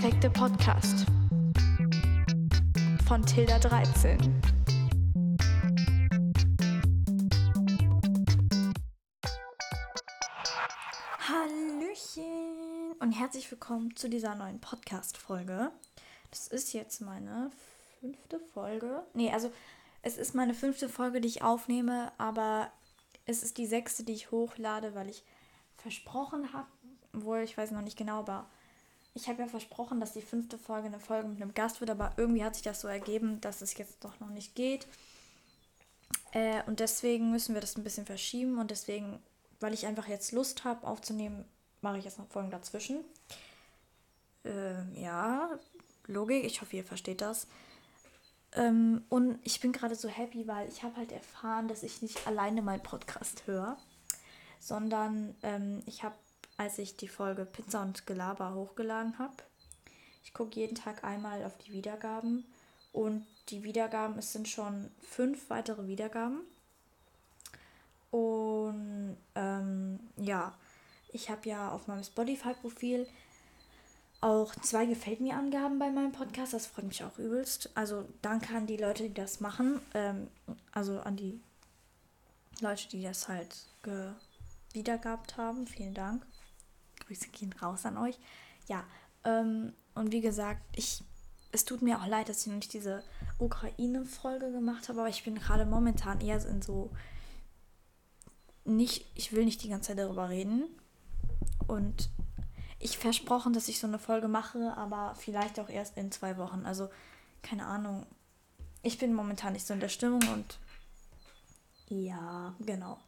Perfekte Podcast von Tilda 13. Hallöchen und herzlich willkommen zu dieser neuen Podcast-Folge. Das ist jetzt meine fünfte Folge. Nee, also es ist meine fünfte Folge, die ich aufnehme, aber es ist die sechste, die ich hochlade, weil ich versprochen habe, wohl ich weiß noch nicht genau, aber ich habe ja versprochen, dass die fünfte Folge eine Folge mit einem Gast wird, aber irgendwie hat sich das so ergeben, dass es jetzt doch noch nicht geht. Äh, und deswegen müssen wir das ein bisschen verschieben und deswegen, weil ich einfach jetzt Lust habe aufzunehmen, mache ich jetzt noch Folgen dazwischen. Äh, ja, Logik, ich hoffe, ihr versteht das. Ähm, und ich bin gerade so happy, weil ich habe halt erfahren, dass ich nicht alleine meinen Podcast höre, sondern ähm, ich habe, als ich die Folge Pizza und Gelaber hochgeladen habe, ich gucke jeden Tag einmal auf die Wiedergaben und die Wiedergaben, es sind schon fünf weitere Wiedergaben. Und ähm, ja, ich habe ja auf meinem Spotify-Profil auch zwei Gefällt mir Angaben bei meinem Podcast. Das freut mich auch übelst. Also danke an die Leute, die das machen. Ähm, also an die Leute, die das halt wiedergabt haben. Vielen Dank. Grüße gehen raus an euch. Ja, ähm, und wie gesagt, ich, es tut mir auch leid, dass ich noch nicht diese Ukraine-Folge gemacht habe, aber ich bin gerade momentan eher in so nicht, ich will nicht die ganze Zeit darüber reden. Und ich versprochen, dass ich so eine Folge mache, aber vielleicht auch erst in zwei Wochen. Also, keine Ahnung. Ich bin momentan nicht so in der Stimmung und ja, genau.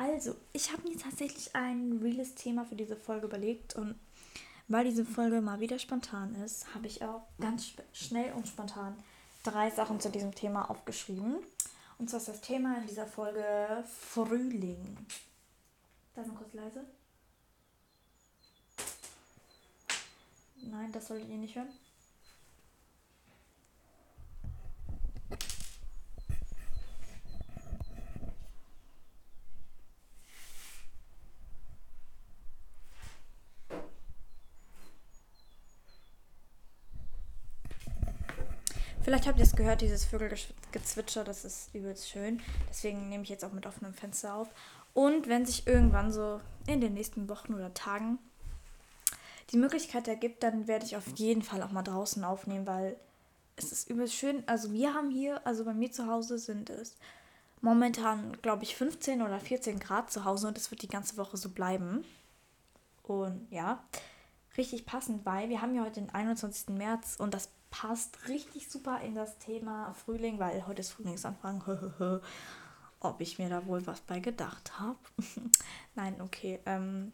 Also, ich habe mir tatsächlich ein reales Thema für diese Folge überlegt und weil diese Folge mal wieder spontan ist, habe ich auch ganz schnell und spontan drei Sachen zu diesem Thema aufgeschrieben. Und zwar ist das Thema in dieser Folge Frühling. Da ist noch kurz leise. Nein, das solltet ihr nicht hören. Vielleicht habt ihr es gehört, dieses Vögelgezwitscher, das ist übelst schön. Deswegen nehme ich jetzt auch mit offenem Fenster auf. Und wenn sich irgendwann so in den nächsten Wochen oder Tagen die Möglichkeit ergibt, dann werde ich auf jeden Fall auch mal draußen aufnehmen, weil es ist übelst schön. Also wir haben hier, also bei mir zu Hause sind es momentan, glaube ich, 15 oder 14 Grad zu Hause und es wird die ganze Woche so bleiben. Und ja, richtig passend, weil wir haben ja heute den 21. März und das passt richtig super in das Thema Frühling, weil heute ist Frühlingsanfang. Ob ich mir da wohl was bei gedacht habe. Nein, okay. Ähm,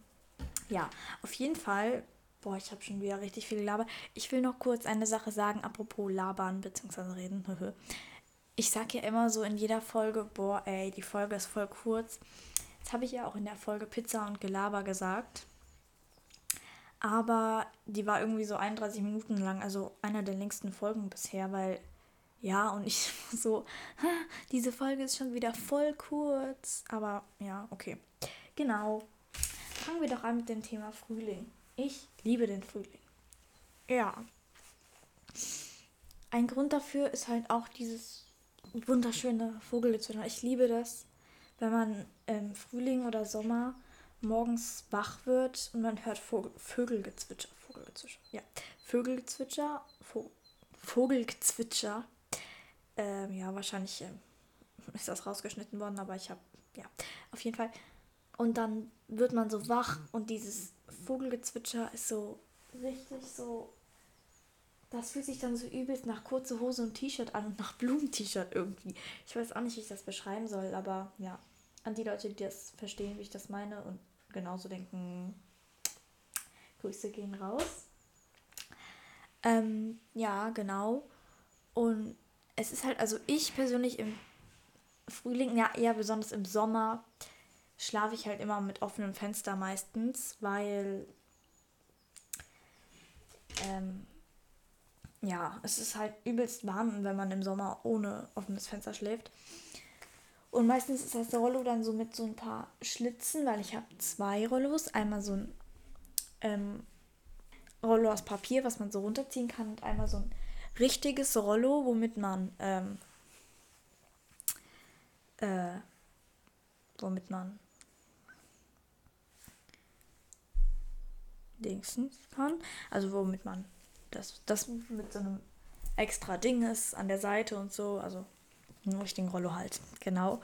ja, auf jeden Fall Boah, ich habe schon wieder richtig viel gelabert. Ich will noch kurz eine Sache sagen, apropos labern bzw. reden. ich sage ja immer so in jeder Folge, boah, ey, die Folge ist voll kurz. Das habe ich ja auch in der Folge Pizza und Gelaber gesagt. Aber die war irgendwie so 31 Minuten lang, also einer der längsten Folgen bisher, weil ja, und ich so, diese Folge ist schon wieder voll kurz. Aber ja, okay. Genau. Fangen wir doch an mit dem Thema Frühling. Ich liebe den Frühling. Ja. Ein Grund dafür ist halt auch dieses wunderschöne Vogelgezwitscher. Ich liebe das, wenn man im Frühling oder Sommer morgens wach wird und man hört Vogel, Vögelgezwitscher. Vogelgezwitscher. Ja. Vögelgezwitscher. Vo Vogelgezwitscher. Ähm, ja, wahrscheinlich ähm, ist das rausgeschnitten worden, aber ich habe, ja, auf jeden Fall. Und dann wird man so wach und dieses Vogelgezwitscher ist so richtig so. Das fühlt sich dann so übelst nach kurze Hose und T-Shirt an und nach Blumen-T-Shirt irgendwie. Ich weiß auch nicht, wie ich das beschreiben soll, aber ja, an die Leute, die das verstehen, wie ich das meine und genauso denken, Grüße gehen raus. Ähm, ja, genau. Und es ist halt, also ich persönlich im Frühling, ja eher besonders im Sommer, schlafe ich halt immer mit offenem Fenster meistens, weil ähm, ja, es ist halt übelst warm, wenn man im Sommer ohne offenes Fenster schläft. Und meistens ist das Rollo dann so mit so ein paar Schlitzen, weil ich habe zwei Rollos. Einmal so ein ähm, Rollo aus Papier, was man so runterziehen kann und einmal so ein richtiges Rollo, womit man ähm, äh, womit man Dingsen kann. Also womit man das, das mit so einem extra Ding ist an der Seite und so. Also einen richtigen Rollo halt. Genau.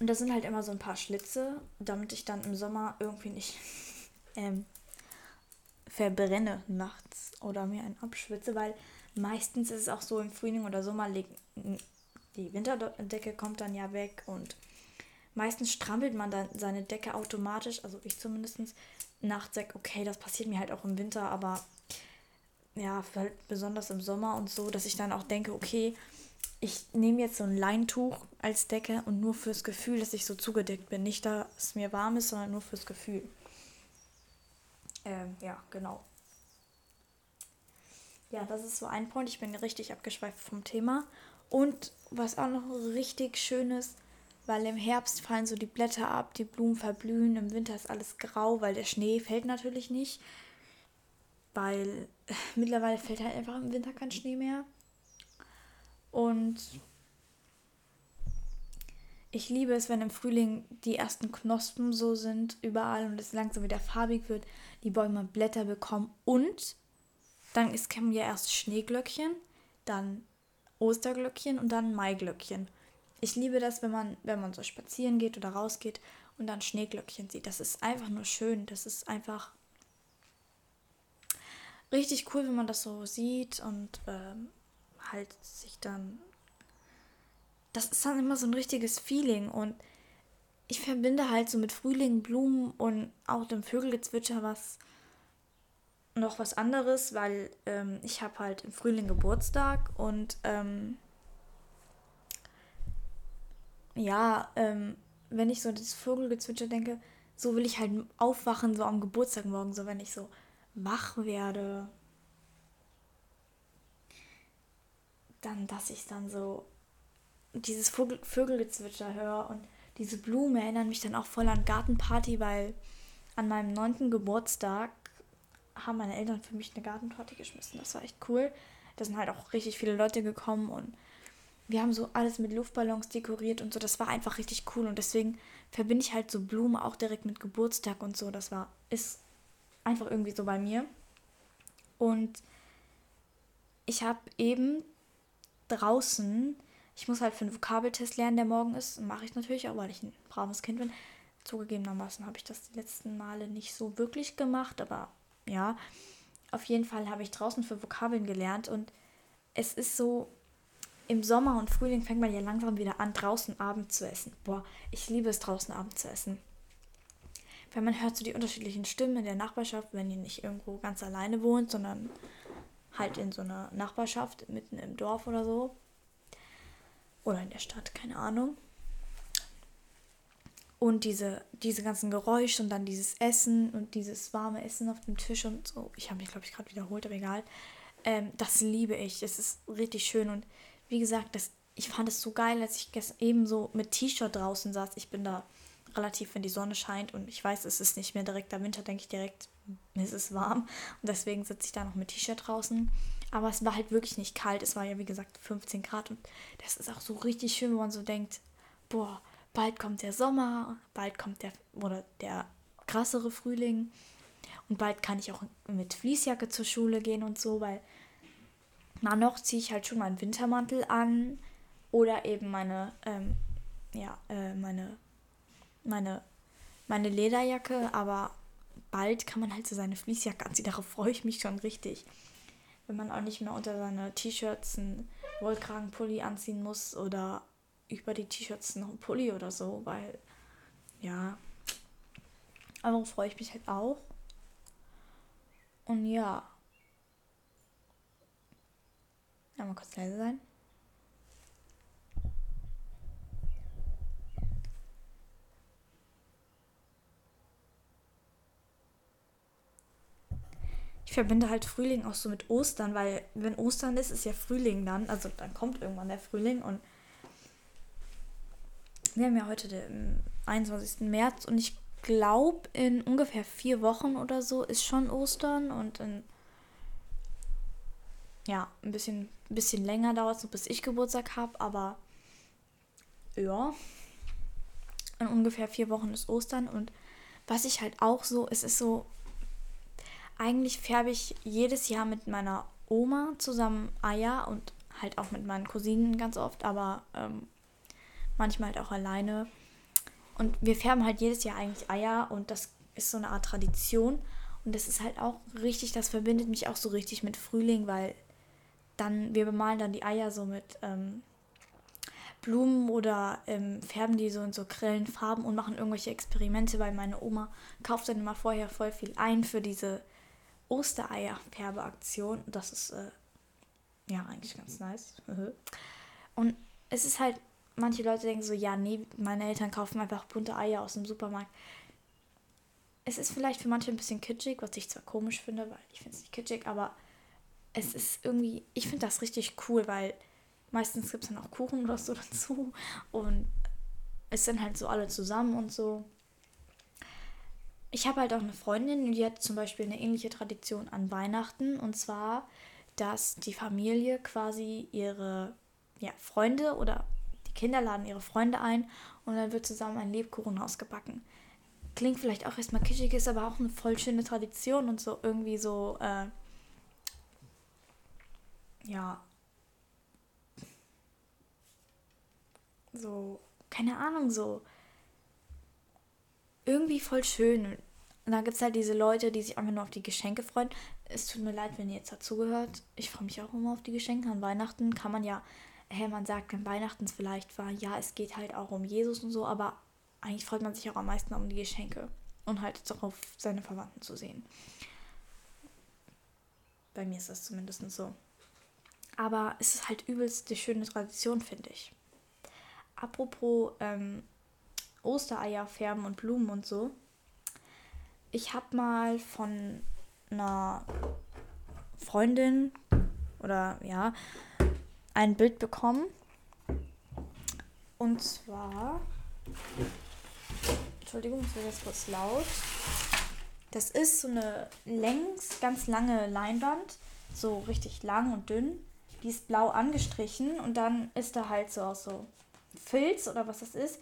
Und da sind halt immer so ein paar Schlitze, damit ich dann im Sommer irgendwie nicht ähm, verbrenne nachts oder mir einen abschwitze, weil meistens ist es auch so im Frühling oder Sommer die Winterdecke kommt dann ja weg und meistens strampelt man dann seine Decke automatisch, also ich zumindest nachts sage, okay, das passiert mir halt auch im Winter, aber ja, halt besonders im Sommer und so, dass ich dann auch denke, okay, ich nehme jetzt so ein Leintuch als Decke und nur fürs Gefühl, dass ich so zugedeckt bin. Nicht, dass es mir warm ist, sondern nur fürs Gefühl. Ähm, ja, genau. Ja, das ist so ein Punkt. Ich bin richtig abgeschweift vom Thema. Und was auch noch richtig schön ist, weil im Herbst fallen so die Blätter ab, die Blumen verblühen, im Winter ist alles grau, weil der Schnee fällt natürlich nicht. Weil mittlerweile fällt halt einfach im Winter kein Schnee mehr. Und ich liebe es, wenn im Frühling die ersten Knospen so sind, überall und es langsam wieder farbig wird, die Bäume Blätter bekommen und dann ist, kommen ja erst Schneeglöckchen, dann Osterglöckchen und dann Maiglöckchen. Ich liebe das, wenn man, wenn man so spazieren geht oder rausgeht und dann Schneeglöckchen sieht. Das ist einfach nur schön. Das ist einfach richtig cool, wenn man das so sieht und ähm, halt sich dann. Das ist dann immer so ein richtiges Feeling und ich verbinde halt so mit Frühling, Blumen und auch dem Vögelgezwitscher was noch was anderes, weil ähm, ich habe halt im Frühling Geburtstag und ähm, ja, ähm, wenn ich so das Vogelgezwitscher denke, so will ich halt aufwachen, so am Geburtstag morgen, so wenn ich so wach werde, dann, dass ich dann so dieses Vogel Vögelgezwitscher höre und diese Blumen erinnern mich dann auch voll an Gartenparty, weil an meinem neunten Geburtstag haben meine Eltern für mich eine Gartentorte geschmissen. Das war echt cool. Da sind halt auch richtig viele Leute gekommen und wir haben so alles mit Luftballons dekoriert und so. Das war einfach richtig cool und deswegen verbinde ich halt so Blumen auch direkt mit Geburtstag und so. Das war, ist einfach irgendwie so bei mir. Und ich habe eben draußen, ich muss halt für einen Vokabeltest lernen, der morgen ist. Mache ich natürlich auch, weil ich ein braves Kind bin. Zugegebenermaßen habe ich das die letzten Male nicht so wirklich gemacht, aber ja. Auf jeden Fall habe ich draußen für Vokabeln gelernt und es ist so, im Sommer und Frühling fängt man ja langsam wieder an, draußen Abend zu essen. Boah, ich liebe es, draußen Abend zu essen. Weil man hört so die unterschiedlichen Stimmen in der Nachbarschaft, wenn ihr nicht irgendwo ganz alleine wohnt, sondern halt in so einer Nachbarschaft, mitten im Dorf oder so. Oder in der Stadt, keine Ahnung. Und diese, diese ganzen Geräusche und dann dieses Essen und dieses warme Essen auf dem Tisch und so. Ich habe mich, glaube ich, gerade wiederholt, aber egal. Ähm, das liebe ich. Es ist richtig schön. Und wie gesagt, das, ich fand es so geil, als ich eben so mit T-Shirt draußen saß. Ich bin da relativ, wenn die Sonne scheint und ich weiß, es ist nicht mehr direkt der Winter, denke ich direkt, es ist warm. Und deswegen sitze ich da noch mit T-Shirt draußen. Aber es war halt wirklich nicht kalt. Es war ja, wie gesagt, 15 Grad. Und das ist auch so richtig schön, wo man so denkt, boah, bald kommt der Sommer, bald kommt der oder der krassere Frühling und bald kann ich auch mit Fließjacke zur Schule gehen und so, weil na noch ziehe ich halt schon meinen Wintermantel an oder eben meine ähm, ja äh, meine meine meine Lederjacke, aber bald kann man halt so seine Fließjacke anziehen. Darauf freue ich mich schon richtig. Wenn man auch nicht mehr unter seine T-Shirts einen Wollkragenpulli anziehen muss oder über die T-Shirts noch ein Pulli oder so, weil ja, aber freue ich mich halt auch. Und ja. Ja, mal kurz leise sein. Ich verbinde halt Frühling auch so mit Ostern, weil wenn Ostern ist, ist ja Frühling dann. Also dann kommt irgendwann der Frühling und wir haben ja heute den 21. März und ich glaube, in ungefähr vier Wochen oder so ist schon Ostern und in ja, ein bisschen, ein bisschen länger dauert es, bis ich Geburtstag habe, aber ja, in ungefähr vier Wochen ist Ostern und was ich halt auch so, es ist so, eigentlich färbe ich jedes Jahr mit meiner Oma zusammen Eier und halt auch mit meinen Cousinen ganz oft, aber ähm, manchmal halt auch alleine. Und wir färben halt jedes Jahr eigentlich Eier und das ist so eine Art Tradition. Und das ist halt auch richtig, das verbindet mich auch so richtig mit Frühling, weil dann, wir bemalen dann die Eier so mit ähm, Blumen oder ähm, färben die so in so grellen Farben und machen irgendwelche Experimente, weil meine Oma kauft dann immer vorher voll viel ein für diese Ostereier-Färbeaktion. Das ist äh, ja eigentlich ganz nice. und es ist halt, manche Leute denken so, ja, nee, meine Eltern kaufen einfach bunte Eier aus dem Supermarkt. Es ist vielleicht für manche ein bisschen kitschig, was ich zwar komisch finde, weil ich finde es nicht kitschig, aber es ist irgendwie, ich finde das richtig cool, weil meistens gibt es dann auch Kuchen oder so dazu und es sind halt so alle zusammen und so. Ich habe halt auch eine Freundin, die hat zum Beispiel eine ähnliche Tradition an Weihnachten. Und zwar, dass die Familie quasi ihre ja, Freunde oder die Kinder laden ihre Freunde ein und dann wird zusammen ein Lebkuchenhaus gebacken. Klingt vielleicht auch erstmal kitschig, ist aber auch eine voll schöne Tradition und so irgendwie so äh, ja, so, keine Ahnung, so irgendwie voll schön. Und dann gibt es halt diese Leute, die sich einfach nur auf die Geschenke freuen. Es tut mir leid, wenn ihr jetzt dazugehört. Ich freue mich auch immer auf die Geschenke. An Weihnachten kann man ja, hey, man sagt, wenn Weihnachten vielleicht war, ja, es geht halt auch um Jesus und so, aber eigentlich freut man sich auch am meisten um die Geschenke und halt darauf, seine Verwandten zu sehen. Bei mir ist das zumindest so. Aber es ist halt übelst die schöne Tradition, finde ich. Apropos ähm, Ostereier färben und Blumen und so. Ich habe mal von einer Freundin oder ja ein Bild bekommen. Und zwar. Entschuldigung, ich wird jetzt kurz laut. Das ist so eine längs, ganz lange Leinwand. So richtig lang und dünn die ist blau angestrichen und dann ist da halt so aus so Filz oder was das ist,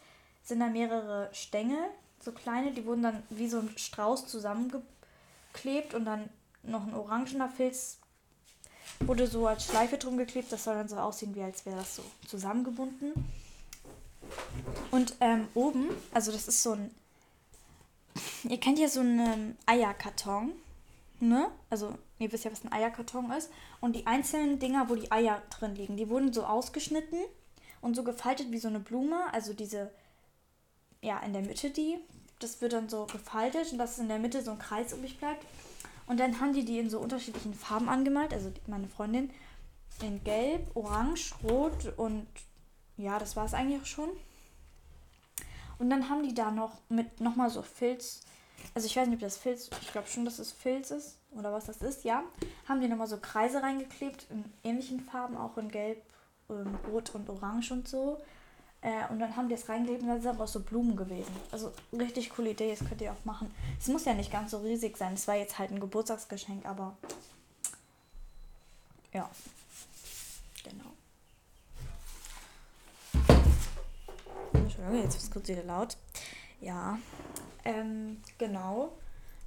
sind da mehrere Stängel, so kleine, die wurden dann wie so ein Strauß zusammengeklebt und dann noch ein orangener Filz wurde so als Schleife drum geklebt. Das soll dann so aussehen, wie als wäre das so zusammengebunden. Und ähm, oben, also das ist so ein, ihr kennt ja so einen Eierkarton, ne? Also ihr wisst ja, was ein Eierkarton ist. Und die einzelnen Dinger, wo die Eier drin liegen, die wurden so ausgeschnitten und so gefaltet wie so eine Blume. Also diese, ja, in der Mitte die. Das wird dann so gefaltet und dass in der Mitte so ein Kreis übrig bleibt. Und dann haben die die in so unterschiedlichen Farben angemalt. Also meine Freundin in Gelb, Orange, Rot und ja, das war es eigentlich auch schon. Und dann haben die da noch mit nochmal so Filz also ich weiß nicht, ob das Filz, ich glaube schon, dass es Filz ist oder was das ist, ja. Haben die nochmal so Kreise reingeklebt in ähnlichen Farben, auch in Gelb, ähm, Rot und Orange und so. Äh, und dann haben die es reingeklebt und dann sind auch so Blumen gewesen. Also richtig coole Idee, das könnt ihr auch machen. Es muss ja nicht ganz so riesig sein, es war jetzt halt ein Geburtstagsgeschenk, aber ja, genau. Entschuldigung, jetzt ist es kurz wieder laut. Ja, ähm, genau.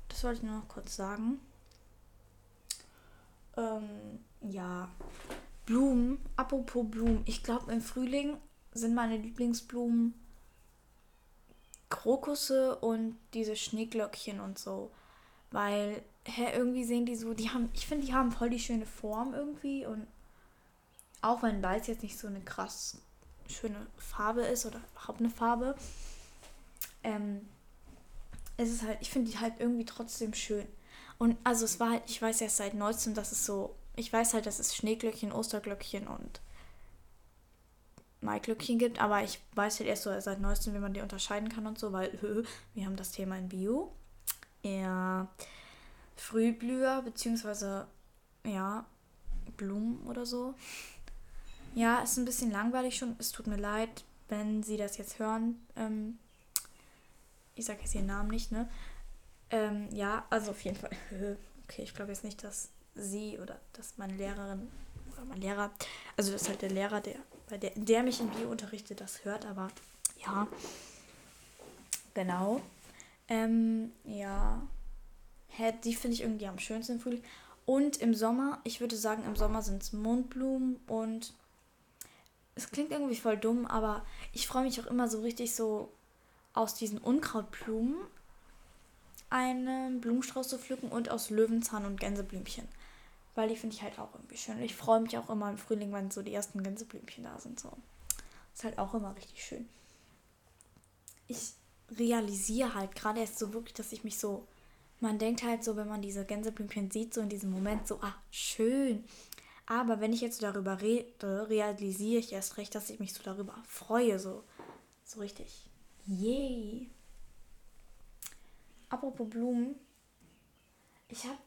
Das wollte ich nur noch kurz sagen. Ähm, ja. Blumen. Apropos Blumen. Ich glaube, im Frühling sind meine Lieblingsblumen Krokusse und diese Schneeglöckchen und so. Weil, hä, irgendwie sehen die so, die haben, ich finde, die haben voll die schöne Form irgendwie und auch wenn weiß jetzt nicht so eine krass schöne Farbe ist oder überhaupt eine Farbe, ähm, es ist halt, ich finde die halt irgendwie trotzdem schön. Und also es war halt, ich weiß erst seit neuestem, dass es so, ich weiß halt, dass es Schneeglöckchen, Osterglöckchen und Maiglöckchen gibt, aber ich weiß halt erst so seit neuestem, wie man die unterscheiden kann und so, weil wir haben das Thema in Bio. Ja, Frühblüher, beziehungsweise, ja, Blumen oder so. Ja, ist ein bisschen langweilig schon. Es tut mir leid, wenn Sie das jetzt hören. Ähm, ich sage jetzt ihren Namen nicht, ne? Ähm, ja, also auf jeden Fall. Okay, ich glaube jetzt nicht, dass sie oder dass meine Lehrerin oder mein Lehrer, also das ist halt der Lehrer, der, bei der, der mich in Bio unterrichtet, das hört, aber ja. Genau. Ähm, ja. Die finde ich irgendwie am schönsten im Frühling. Und im Sommer, ich würde sagen, im Sommer sind es Mondblumen und es klingt irgendwie voll dumm, aber ich freue mich auch immer so richtig so aus diesen Unkrautblumen einen Blumenstrauß zu pflücken und aus Löwenzahn und Gänseblümchen. Weil die finde ich halt auch irgendwie schön. Ich freue mich auch immer im Frühling, wenn so die ersten Gänseblümchen da sind. So. Ist halt auch immer richtig schön. Ich realisiere halt gerade erst so wirklich, dass ich mich so. Man denkt halt so, wenn man diese Gänseblümchen sieht, so in diesem Moment so, ah, schön. Aber wenn ich jetzt darüber rede, realisiere ich erst recht, dass ich mich so darüber freue, so, so richtig. Yay! Apropos Blumen, ich habe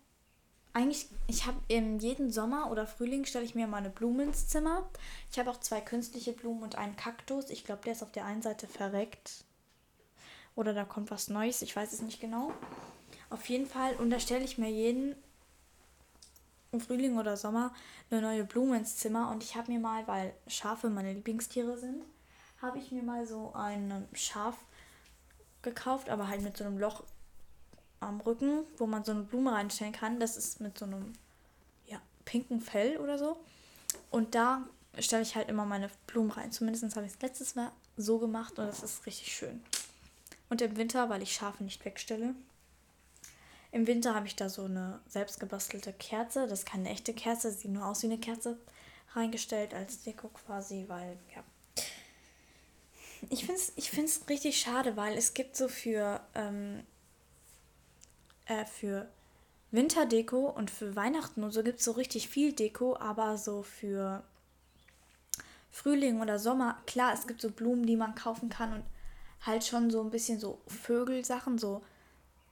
eigentlich, ich habe jeden Sommer oder Frühling stelle ich mir mal eine Blume ins Zimmer. Ich habe auch zwei künstliche Blumen und einen Kaktus. Ich glaube, der ist auf der einen Seite verreckt. Oder da kommt was Neues, ich weiß es nicht genau. Auf jeden Fall, und da stelle ich mir jeden Frühling oder Sommer eine neue Blume ins Zimmer und ich habe mir mal, weil Schafe meine Lieblingstiere sind, habe ich mir mal so ein Schaf gekauft, aber halt mit so einem Loch am Rücken, wo man so eine Blume reinstellen kann. Das ist mit so einem ja, pinken Fell oder so. Und da stelle ich halt immer meine Blumen rein. Zumindest habe ich es letztes Mal so gemacht und das ist richtig schön. Und im Winter, weil ich Schafe nicht wegstelle, im Winter habe ich da so eine selbstgebastelte Kerze. Das ist keine echte Kerze, sieht nur aus wie eine Kerze. Reingestellt als Deko quasi, weil, ja. Ich finde es ich find's richtig schade, weil es gibt so für, ähm, äh, für Winterdeko und für Weihnachten und so gibt es so richtig viel Deko, aber so für Frühling oder Sommer, klar, es gibt so Blumen, die man kaufen kann und halt schon so ein bisschen so Vögelsachen, so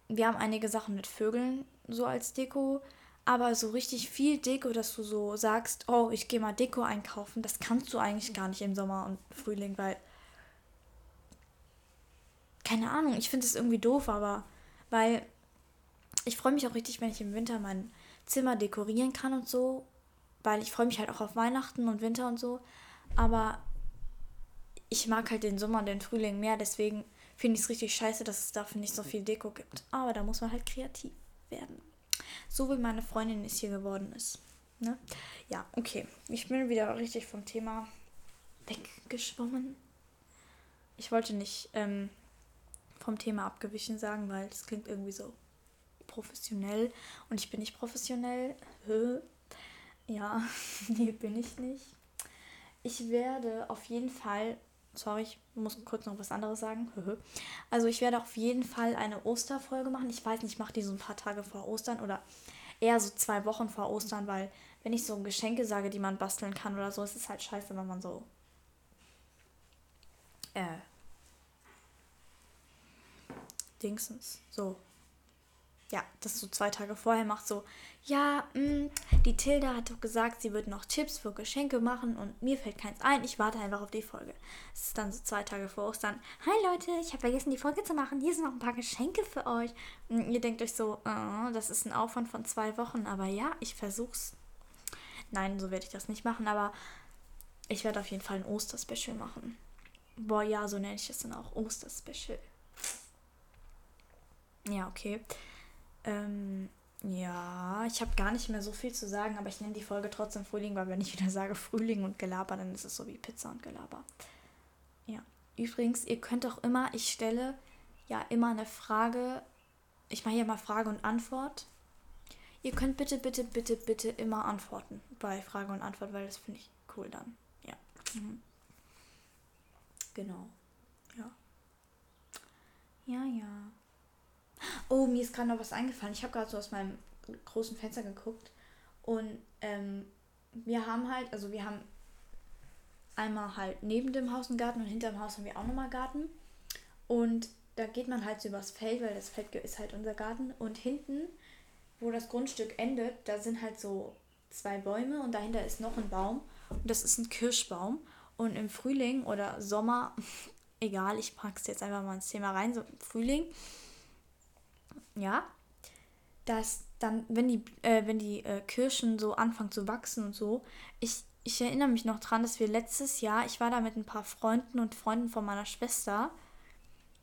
wir haben einige Sachen mit Vögeln so als Deko, aber so richtig viel Deko, dass du so sagst, oh, ich gehe mal Deko einkaufen, das kannst du eigentlich gar nicht im Sommer und Frühling, weil keine Ahnung, ich finde es irgendwie doof, aber weil ich freue mich auch richtig, wenn ich im Winter mein Zimmer dekorieren kann und so, weil ich freue mich halt auch auf Weihnachten und Winter und so, aber ich mag halt den Sommer und den Frühling mehr, deswegen finde ich es richtig scheiße, dass es dafür nicht so viel Deko gibt. Aber da muss man halt kreativ werden. So wie meine Freundin es hier geworden ist. Ne? Ja, okay. Ich bin wieder richtig vom Thema weggeschwommen. Ich wollte nicht ähm, vom Thema abgewichen sagen, weil das klingt irgendwie so professionell und ich bin nicht professionell. Ja, nee, bin ich nicht. Ich werde auf jeden Fall sorry, ich muss kurz noch was anderes sagen. Also ich werde auf jeden Fall eine Osterfolge machen. Ich weiß nicht, ich mache die so ein paar Tage vor Ostern oder eher so zwei Wochen vor Ostern, weil wenn ich so Geschenke sage, die man basteln kann oder so, ist es halt scheiße, wenn man so äh Dingsens so ja, das so zwei Tage vorher macht, so, ja, mh, mm, die Tilda hat doch gesagt, sie wird noch Tipps für Geschenke machen und mir fällt keins ein, ich warte einfach auf die Folge. Es ist dann so zwei Tage vor Ostern. Hi Leute, ich habe vergessen, die Folge zu machen. Hier sind noch ein paar Geschenke für euch. Und ihr denkt euch so, oh, das ist ein Aufwand von zwei Wochen, aber ja, ich versuch's. Nein, so werde ich das nicht machen, aber ich werde auf jeden Fall ein Osterspecial machen. Boah, ja, so nenne ich es dann auch. Osterspecial. Ja, okay. Ähm, ja, ich habe gar nicht mehr so viel zu sagen, aber ich nenne die Folge trotzdem Frühling, weil wenn ich wieder sage Frühling und Gelaber, dann ist es so wie Pizza und Gelaber. Ja. Übrigens, ihr könnt auch immer, ich stelle ja immer eine Frage, ich mache hier mal Frage und Antwort. Ihr könnt bitte, bitte, bitte, bitte immer antworten bei Frage und Antwort, weil das finde ich cool dann. Ja. Mhm. Genau. Ja. Ja, ja. Oh, mir ist gerade noch was eingefallen. Ich habe gerade so aus meinem großen Fenster geguckt und ähm, wir haben halt, also wir haben einmal halt neben dem Haus einen Garten und hinter dem Haus haben wir auch nochmal Garten. Und da geht man halt so übers Feld, weil das Feld ist halt unser Garten. Und hinten, wo das Grundstück endet, da sind halt so zwei Bäume und dahinter ist noch ein Baum. Und das ist ein Kirschbaum. Und im Frühling oder Sommer egal, ich pack's jetzt einfach mal ins Thema rein, so Frühling. Ja, dass dann, wenn die, äh, wenn die äh, Kirschen so anfangen zu wachsen und so, ich, ich erinnere mich noch dran, dass wir letztes Jahr, ich war da mit ein paar Freunden und Freunden von meiner Schwester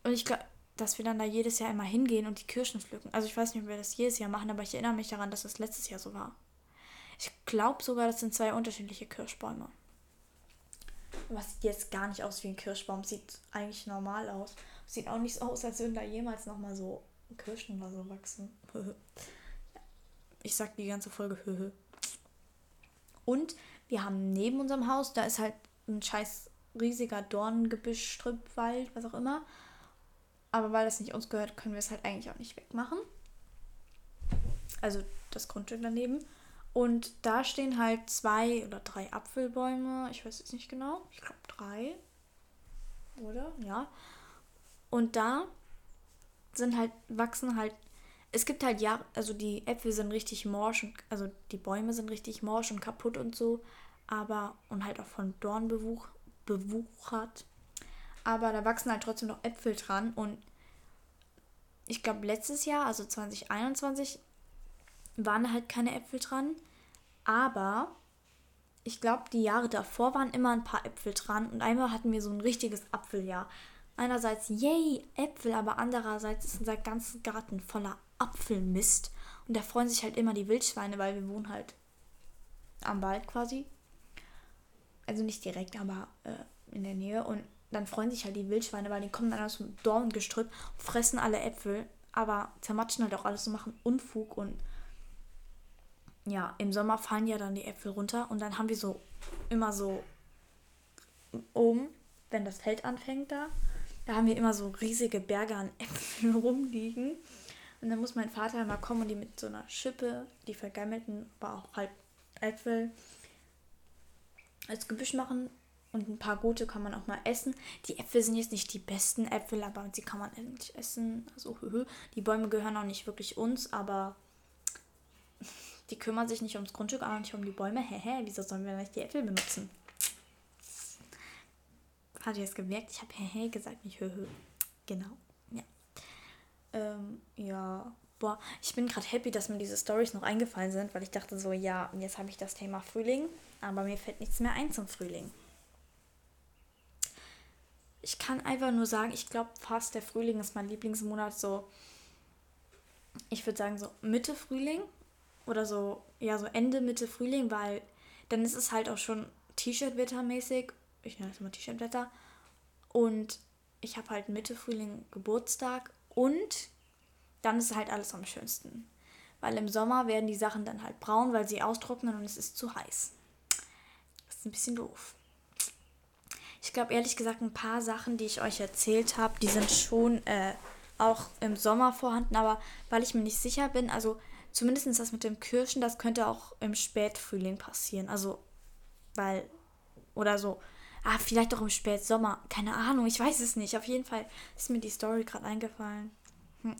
und ich glaube, dass wir dann da jedes Jahr immer hingehen und die Kirschen pflücken. Also ich weiß nicht, ob wir das jedes Jahr machen, aber ich erinnere mich daran, dass das letztes Jahr so war. Ich glaube sogar, das sind zwei unterschiedliche Kirschbäume. Was sieht jetzt gar nicht aus wie ein Kirschbaum. Sieht eigentlich normal aus. Sieht auch nicht so aus, als würden da jemals nochmal so Kirschen oder so wachsen. ich sag die ganze Folge. Und wir haben neben unserem Haus, da ist halt ein scheiß riesiger Dornengebüsch, Strüppwald, was auch immer. Aber weil das nicht uns gehört, können wir es halt eigentlich auch nicht wegmachen. Also das Grundstück daneben. Und da stehen halt zwei oder drei Apfelbäume. Ich weiß jetzt nicht genau. Ich glaube drei. Oder? Ja. Und da sind halt, wachsen halt. Es gibt halt ja, also die Äpfel sind richtig morsch und also die Bäume sind richtig morsch und kaputt und so. Aber, und halt auch von Dorn bewuch, bewuchert. Aber da wachsen halt trotzdem noch Äpfel dran. Und ich glaube, letztes Jahr, also 2021, waren halt keine Äpfel dran. Aber ich glaube, die Jahre davor waren immer ein paar Äpfel dran und einmal hatten wir so ein richtiges Apfeljahr. Einerseits, yay, Äpfel, aber andererseits ist unser ganzer Garten voller Apfelmist. Und da freuen sich halt immer die Wildschweine, weil wir wohnen halt am Wald quasi. Also nicht direkt, aber äh, in der Nähe. Und dann freuen sich halt die Wildschweine, weil die kommen dann aus dem Dorngestrüpp, fressen alle Äpfel, aber zermatschen halt auch alles und machen Unfug und ja, im Sommer fallen ja dann die Äpfel runter und dann haben wir so immer so oben, wenn das Feld anfängt da, da haben wir immer so riesige Berge an Äpfeln rumliegen. Und dann muss mein Vater mal kommen und die mit so einer Schippe, die vergammelten, war auch halb Äpfel, als Gebüsch machen. Und ein paar gute kann man auch mal essen. Die Äpfel sind jetzt nicht die besten Äpfel, aber sie kann man endlich essen. Also, die Bäume gehören auch nicht wirklich uns, aber die kümmern sich nicht ums Grundstück, aber nicht um die Bäume. Hä, wieso sollen wir nicht die Äpfel benutzen? Hat ihr es gemerkt? Ich habe hä gesagt, nicht hö, Genau, ja. Ähm, ja, boah, ich bin gerade happy, dass mir diese Stories noch eingefallen sind, weil ich dachte so, ja, jetzt habe ich das Thema Frühling, aber mir fällt nichts mehr ein zum Frühling. Ich kann einfach nur sagen, ich glaube fast der Frühling ist mein Lieblingsmonat so. Ich würde sagen so Mitte Frühling oder so, ja, so Ende, Mitte Frühling, weil dann ist es halt auch schon T-Shirt-Wettermäßig. Ich nenne es immer T-Shirt-Wetter. Und ich habe halt Mitte Frühling Geburtstag und dann ist halt alles am schönsten. Weil im Sommer werden die Sachen dann halt braun, weil sie austrocknen und es ist zu heiß. Das ist ein bisschen doof. Ich glaube ehrlich gesagt, ein paar Sachen, die ich euch erzählt habe, die sind schon äh, auch im Sommer vorhanden, aber weil ich mir nicht sicher bin, also zumindest das mit dem Kirschen, das könnte auch im Spätfrühling passieren. Also, weil, oder so, ah, vielleicht auch im Spätsommer, keine Ahnung, ich weiß es nicht. Auf jeden Fall ist mir die Story gerade eingefallen. Hm.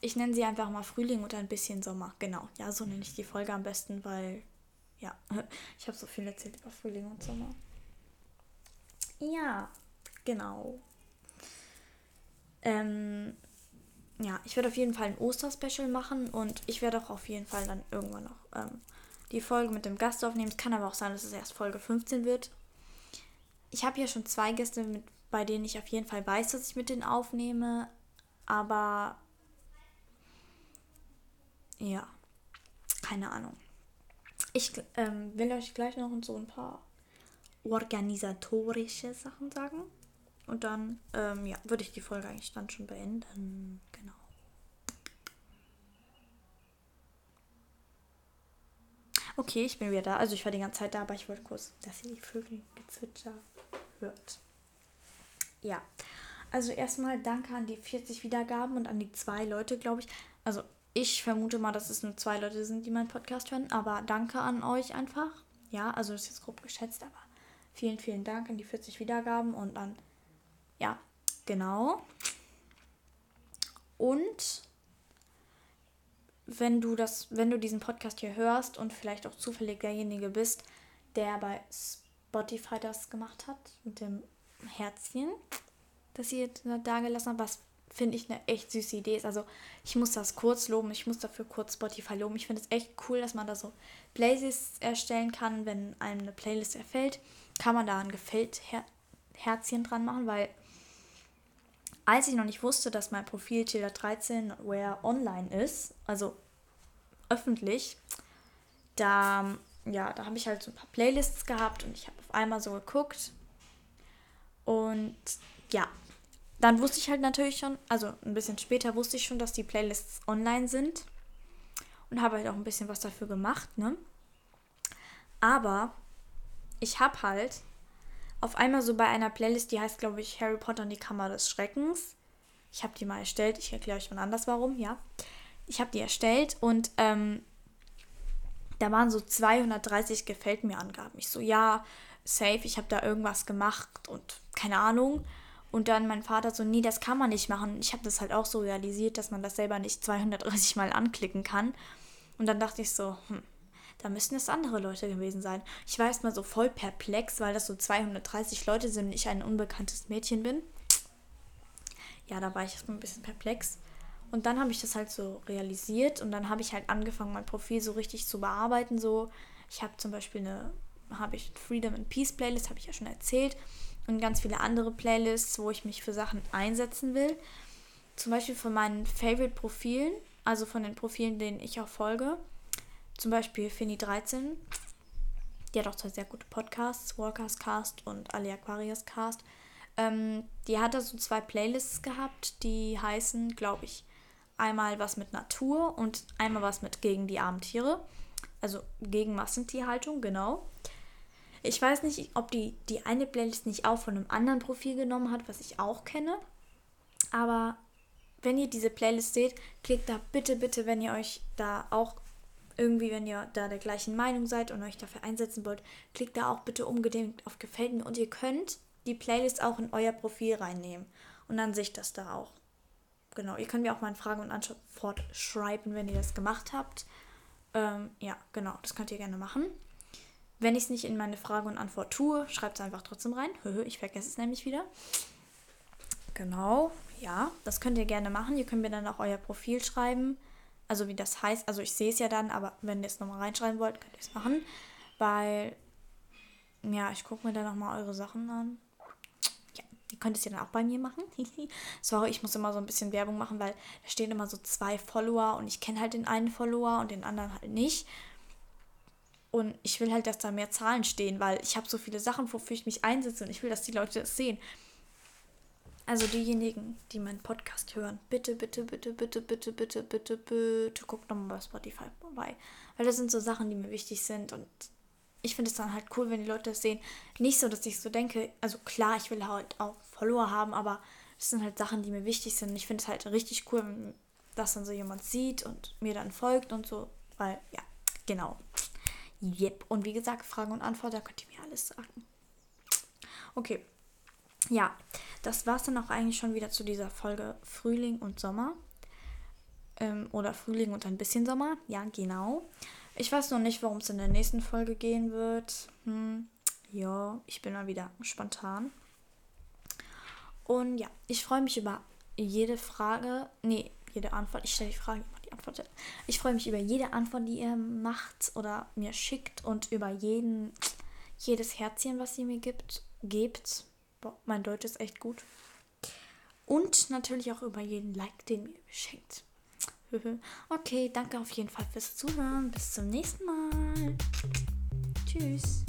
Ich nenne sie einfach mal Frühling und ein bisschen Sommer. Genau, ja, so nenne ich die Folge am besten, weil, ja, ich habe so viel erzählt über Frühling und Sommer. Ja, genau. Ähm, ja, ich werde auf jeden Fall ein Osterspecial machen und ich werde auch auf jeden Fall dann irgendwann noch ähm, die Folge mit dem Gast aufnehmen. Es kann aber auch sein, dass es erst Folge 15 wird. Ich habe hier schon zwei Gäste, mit, bei denen ich auf jeden Fall weiß, dass ich mit denen aufnehme. Aber ja, keine Ahnung. Ich ähm, will euch gleich noch so ein paar organisatorische Sachen sagen. Und dann, ähm, ja, würde ich die Folge eigentlich dann schon beenden. Genau. Okay, ich bin wieder da. Also ich war die ganze Zeit da, aber ich wollte kurz, dass ihr die Vögelgezwitscher hört. Ja. Also erstmal danke an die 40 Wiedergaben und an die zwei Leute, glaube ich. Also ich vermute mal, dass es nur zwei Leute sind, die meinen Podcast hören. Aber danke an euch einfach. Ja, also das ist jetzt grob geschätzt, aber vielen, vielen Dank an die 40 Wiedergaben und an ja, genau. Und wenn du das, wenn du diesen Podcast hier hörst und vielleicht auch zufällig derjenige bist, der bei Spotify das gemacht hat mit dem Herzchen, dass ihr da gelassen habt, was finde ich eine echt süße Idee ist. Also ich muss das kurz loben, ich muss dafür kurz Spotify loben. Ich finde es echt cool, dass man da so Playlists erstellen kann. Wenn einem eine Playlist erfällt, kann man da ein Gefällt Herzchen dran machen, weil als ich noch nicht wusste, dass mein Profil Taylor 13 Where online ist, also öffentlich, da, ja, da habe ich halt so ein paar Playlists gehabt und ich habe auf einmal so geguckt. Und ja, dann wusste ich halt natürlich schon, also ein bisschen später wusste ich schon, dass die Playlists online sind und habe halt auch ein bisschen was dafür gemacht, ne? Aber ich habe halt auf einmal so bei einer Playlist, die heißt, glaube ich, Harry Potter und die Kammer des Schreckens. Ich habe die mal erstellt. Ich erkläre euch mal anders warum, ja. Ich habe die erstellt und ähm, da waren so 230 Gefällt mir Angaben. Ich so, ja, safe, ich habe da irgendwas gemacht und keine Ahnung. Und dann mein Vater so, nee, das kann man nicht machen. Ich habe das halt auch so realisiert, dass man das selber nicht 230 Mal anklicken kann. Und dann dachte ich so, hm, da müssten es andere Leute gewesen sein. Ich war erstmal so voll perplex, weil das so 230 Leute sind und ich ein unbekanntes Mädchen bin. Ja, da war ich erstmal ein bisschen perplex. Und dann habe ich das halt so realisiert und dann habe ich halt angefangen, mein Profil so richtig zu bearbeiten. So, ich habe zum Beispiel eine, habe ich Freedom and Peace Playlist, habe ich ja schon erzählt. Und ganz viele andere Playlists, wo ich mich für Sachen einsetzen will. Zum Beispiel von meinen Favorite-Profilen, also von den Profilen, denen ich auch folge zum Beispiel Fini13. Die hat auch zwei sehr gute Podcasts, Walkers Cast und Ali Aquarius Cast. Ähm, die hat da so zwei Playlists gehabt, die heißen, glaube ich, einmal was mit Natur und einmal was mit gegen die armen Tiere. Also gegen Massentierhaltung, genau. Ich weiß nicht, ob die, die eine Playlist nicht auch von einem anderen Profil genommen hat, was ich auch kenne. Aber wenn ihr diese Playlist seht, klickt da bitte, bitte, wenn ihr euch da auch irgendwie, wenn ihr da der gleichen Meinung seid und euch dafür einsetzen wollt, klickt da auch bitte unbedingt auf Gefällt mir und ihr könnt die Playlist auch in euer Profil reinnehmen und dann ich das da auch. Genau, ihr könnt mir auch mal eine Frage und Antwort schreiben, wenn ihr das gemacht habt. Ähm, ja, genau, das könnt ihr gerne machen. Wenn ich es nicht in meine Frage und Antwort tue, schreibt es einfach trotzdem rein. Ich vergesse es nämlich wieder. Genau, ja, das könnt ihr gerne machen. Ihr könnt mir dann auch euer Profil schreiben also wie das heißt, also ich sehe es ja dann, aber wenn ihr es nochmal reinschreiben wollt, könnt ihr es machen. Weil, ja, ich gucke mir dann nochmal eure Sachen an. Ja, ihr dann auch bei mir machen. Sorry, ich muss immer so ein bisschen Werbung machen, weil da stehen immer so zwei Follower und ich kenne halt den einen Follower und den anderen halt nicht. Und ich will halt, dass da mehr Zahlen stehen, weil ich habe so viele Sachen, wofür ich mich einsetze und ich will, dass die Leute das sehen. Also diejenigen, die meinen Podcast hören, bitte, bitte, bitte, bitte, bitte, bitte, bitte, bitte, guckt nochmal bei Spotify vorbei. Weil das sind so Sachen, die mir wichtig sind und ich finde es dann halt cool, wenn die Leute das sehen. Nicht so, dass ich so denke, also klar, ich will halt auch Follower haben, aber das sind halt Sachen, die mir wichtig sind. Ich finde es halt richtig cool, wenn das dann so jemand sieht und mir dann folgt und so, weil, ja, genau. Yep. Und wie gesagt, Fragen und Antworten, da könnt ihr mir alles sagen. Okay, ja, das war es dann auch eigentlich schon wieder zu dieser Folge Frühling und Sommer. Ähm, oder Frühling und ein bisschen Sommer. Ja, genau. Ich weiß noch nicht, worum es in der nächsten Folge gehen wird. Hm, ja, ich bin mal wieder spontan. Und ja, ich freue mich über jede Frage. Nee, jede Antwort. Ich stelle die Frage, ich die Antwort. Ich freue mich über jede Antwort, die ihr macht oder mir schickt und über jeden, jedes Herzchen, was ihr mir gibt, gebt. Boah, mein Deutsch ist echt gut. Und natürlich auch über jeden Like, den mir schenkt. okay, danke auf jeden Fall fürs Zuhören. Bis zum nächsten Mal. Tschüss.